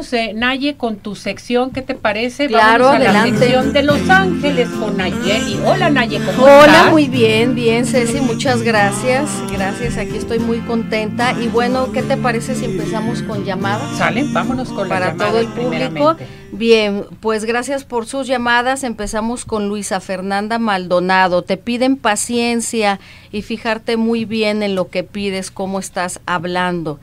vámonos, eh, Naye, con tu sección, ¿qué te parece? Claro, vámonos a adelante. la sección de Los Ángeles con Nayeli. Hola, Naye, ¿cómo Hola, estás? muy bien, bien, Ceci, muchas gracias. Gracias, aquí estoy muy contenta. Y bueno, ¿qué te parece si empezamos con llamadas? Sale, vámonos con las para todo el público. Bien, pues gracias por sus llamadas. Empezamos con Luisa Fernanda Maldonado. Te piden paciencia y fijarte muy bien en lo que pides, cómo estás hablando.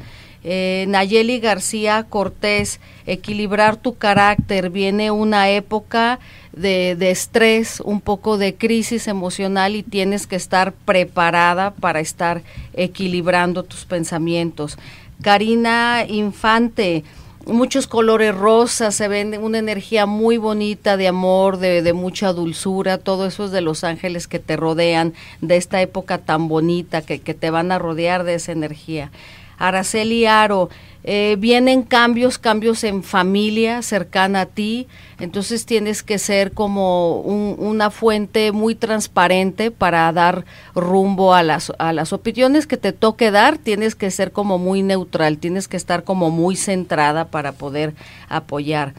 Eh, Nayeli García Cortés, equilibrar tu carácter. Viene una época de, de estrés, un poco de crisis emocional y tienes que estar preparada para estar equilibrando tus pensamientos. Karina Infante, muchos colores rosas, se ven una energía muy bonita de amor, de, de, mucha dulzura, todo eso es de los ángeles que te rodean, de esta época tan bonita que, que te van a rodear de esa energía. Araceli Aro, eh, vienen cambios, cambios en familia cercana a ti, entonces tienes que ser como un, una fuente muy transparente para dar rumbo a las, a las opiniones que te toque dar, tienes que ser como muy neutral, tienes que estar como muy centrada para poder apoyar.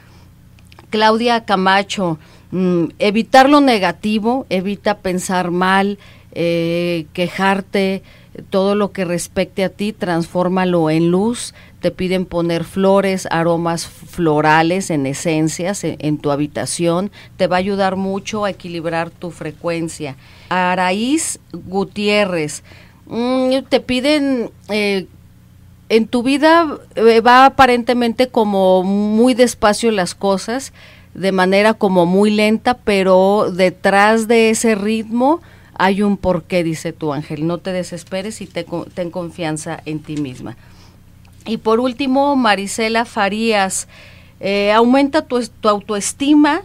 Claudia Camacho, mmm, evitar lo negativo, evita pensar mal, eh, quejarte, todo lo que respecte a ti, transfórmalo en luz. Te piden poner flores, aromas florales en esencias en, tu habitación. Te va a ayudar mucho a equilibrar tu frecuencia. Araíz Gutiérrez, mmm, te piden... Eh, en tu vida eh, va aparentemente como muy despacio las cosas, de manera como muy lenta, pero detrás de ese ritmo hay un porqué, dice tu ángel. No te desesperes y te, ten confianza en ti misma. Y por último, Marisela Farías, eh, aumenta tu, autoestima,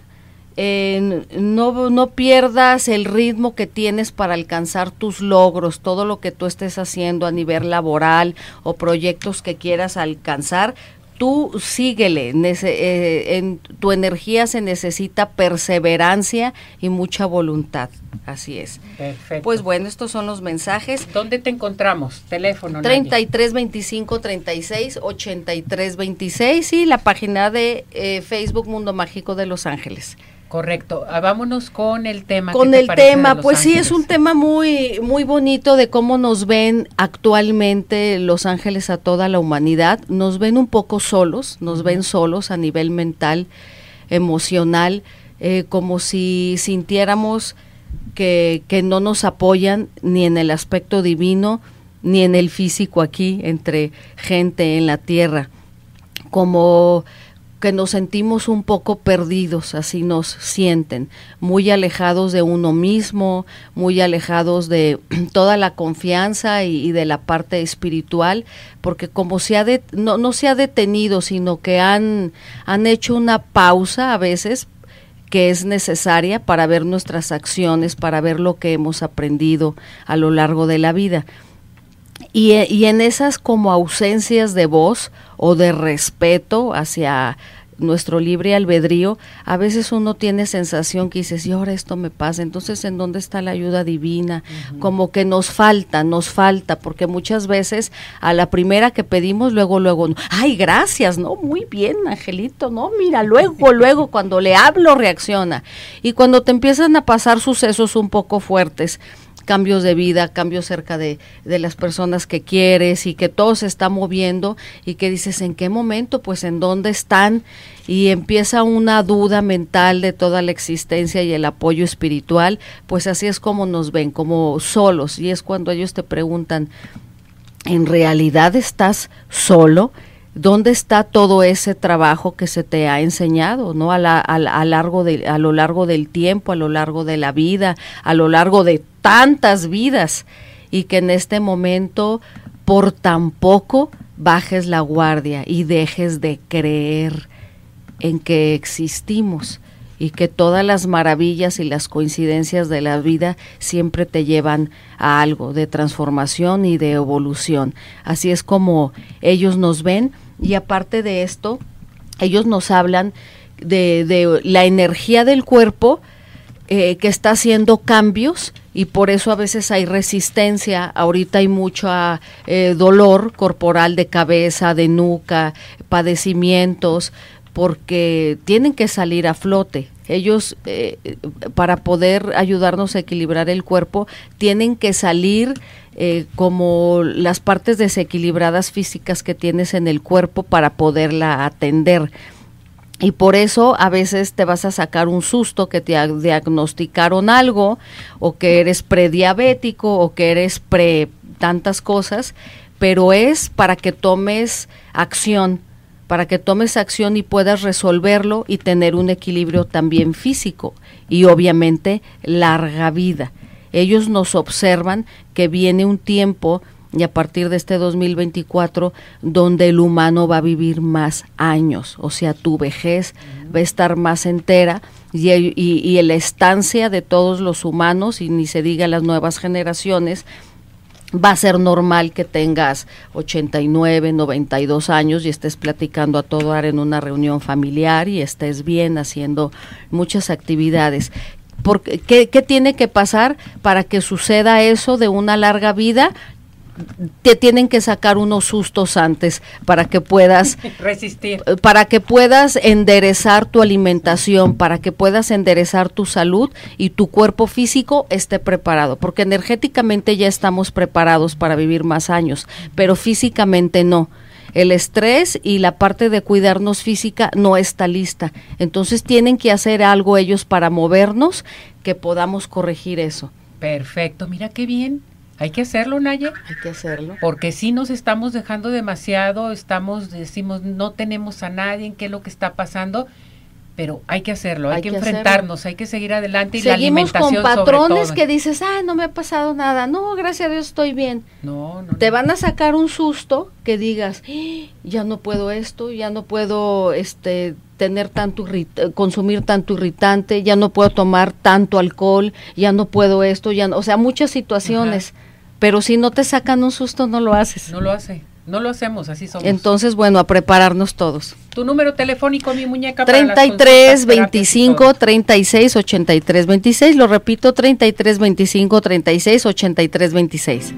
no, no pierdas el ritmo que tienes para alcanzar tus logros, todo lo que tú estés haciendo a nivel laboral o proyectos que quieras alcanzar, tú síguele, Nece eh, en tu energía se necesita perseverancia y mucha voluntad. Así es. Perfecto. Pues bueno, estos son los mensajes. ¿Dónde te encontramos? Teléfono. 33 25 36 83 26 y la página de eh, Facebook Mundo Mágico de Los Ángeles. Correcto. Ah, vámonos con el tema. Con el tema, pues ángeles? sí, es un tema muy, muy bonito de cómo nos ven actualmente Los Ángeles a toda la humanidad. Nos ven un poco solos, nos ven solos a nivel mental, emocional, eh, como si sintiéramos que, que no nos apoyan ni en el aspecto divino, ni en el físico aquí, entre gente en la tierra. Como que nos sentimos un poco perdidos, así nos sienten, muy alejados de uno mismo, muy alejados de toda la confianza y, de la parte espiritual, porque como se ha de, no, no se ha detenido, sino que han, han hecho una pausa a veces que es necesaria para ver nuestras acciones, para ver lo que hemos aprendido a lo largo de la vida. Y, y, en esas como ausencias de voz o de respeto hacia nuestro libre albedrío, a veces uno tiene sensación que dices, y ahora esto me pasa, entonces ¿en dónde está la ayuda divina? Uh -huh. Como que nos falta, nos falta, porque muchas veces a la primera que pedimos, luego, luego, ay, gracias, ¿no? Muy bien, Angelito, ¿no? Mira, luego, luego, cuando le hablo, reacciona. Y cuando te empiezan a pasar sucesos un poco fuertes, cambios de vida, cambios cerca de, de, las personas que quieres y que todo se está moviendo y que dices, ¿en qué momento? Pues en dónde están y empieza una duda mental de toda la existencia y el apoyo espiritual, pues así es como nos ven, como solos y es cuando ellos te preguntan, ¿en realidad estás solo? ¿Dónde está todo ese trabajo que se te ha enseñado, no a, la, a, largo de, a lo largo del tiempo, a lo largo de la vida, a lo largo de tantas vidas y que en este momento por tan poco bajes la guardia y dejes de creer en que existimos y que todas las maravillas y las coincidencias de la vida siempre te llevan a algo de transformación y de evolución. Así es como ellos nos ven y aparte de esto, ellos nos hablan de, de la energía del cuerpo eh, que está haciendo cambios y por eso a veces hay resistencia. Ahorita hay mucho eh, dolor corporal de cabeza, de nuca, padecimientos, porque tienen que salir a flote. Ellos, eh, para poder ayudarnos a equilibrar el cuerpo, tienen que salir eh, como las partes desequilibradas físicas que tienes en el cuerpo para poderla atender. Y por eso a veces te vas a sacar un susto que te diagnosticaron algo o que eres prediabético o que eres pre tantas cosas, pero es para que tomes acción, para que tomes acción y puedas resolverlo y tener un equilibrio también físico y obviamente larga vida. Ellos nos observan que viene un tiempo y a partir de este 2024 donde el humano va a vivir más años, o sea, tu vejez va a estar más entera y, y, y la estancia de todos los humanos, y ni se diga las nuevas generaciones, va a ser normal que tengas 89, 92 años y estés platicando a todo dar en una reunión familiar y estés bien haciendo muchas actividades. Porque, ¿qué, ¿Qué tiene que pasar para que suceda eso de una larga vida? Te tienen que sacar unos sustos antes para que puedas resistir, para que puedas enderezar tu alimentación, para que puedas enderezar tu salud y tu cuerpo físico esté preparado, porque energéticamente ya estamos preparados para vivir más años, pero físicamente no. El estrés y la parte de cuidarnos física no está lista. Entonces tienen que hacer algo ellos para movernos que podamos corregir eso. Perfecto, mira qué bien. Hay que hacerlo, Naye. Hay que hacerlo. Porque si nos estamos dejando demasiado, estamos, decimos, no tenemos a nadie, ¿qué es lo que está pasando? Pero hay que hacerlo, hay, hay que, que, enfrentarnos, hacerlo. hay que seguir adelante y Seguimos la alimentación con patrones que dices, ah, no me ha pasado nada, no, gracias a Dios estoy bien. No, no. Te no. van a sacar un susto que digas, ¡Ah! ya no puedo esto, ya no puedo, este, tener tanto consumir tanto irritante, ya no puedo tomar tanto alcohol, ya no puedo esto, ya no, o sea, muchas situaciones. Ajá. Pero si no te sacan un susto, no lo haces. No lo hace. No lo hacemos, así somos. Entonces, bueno, a prepararnos todos. Tu número telefónico, mi muñeca. 33 25 36 83 26. Lo repito, 33 25 36 83 26.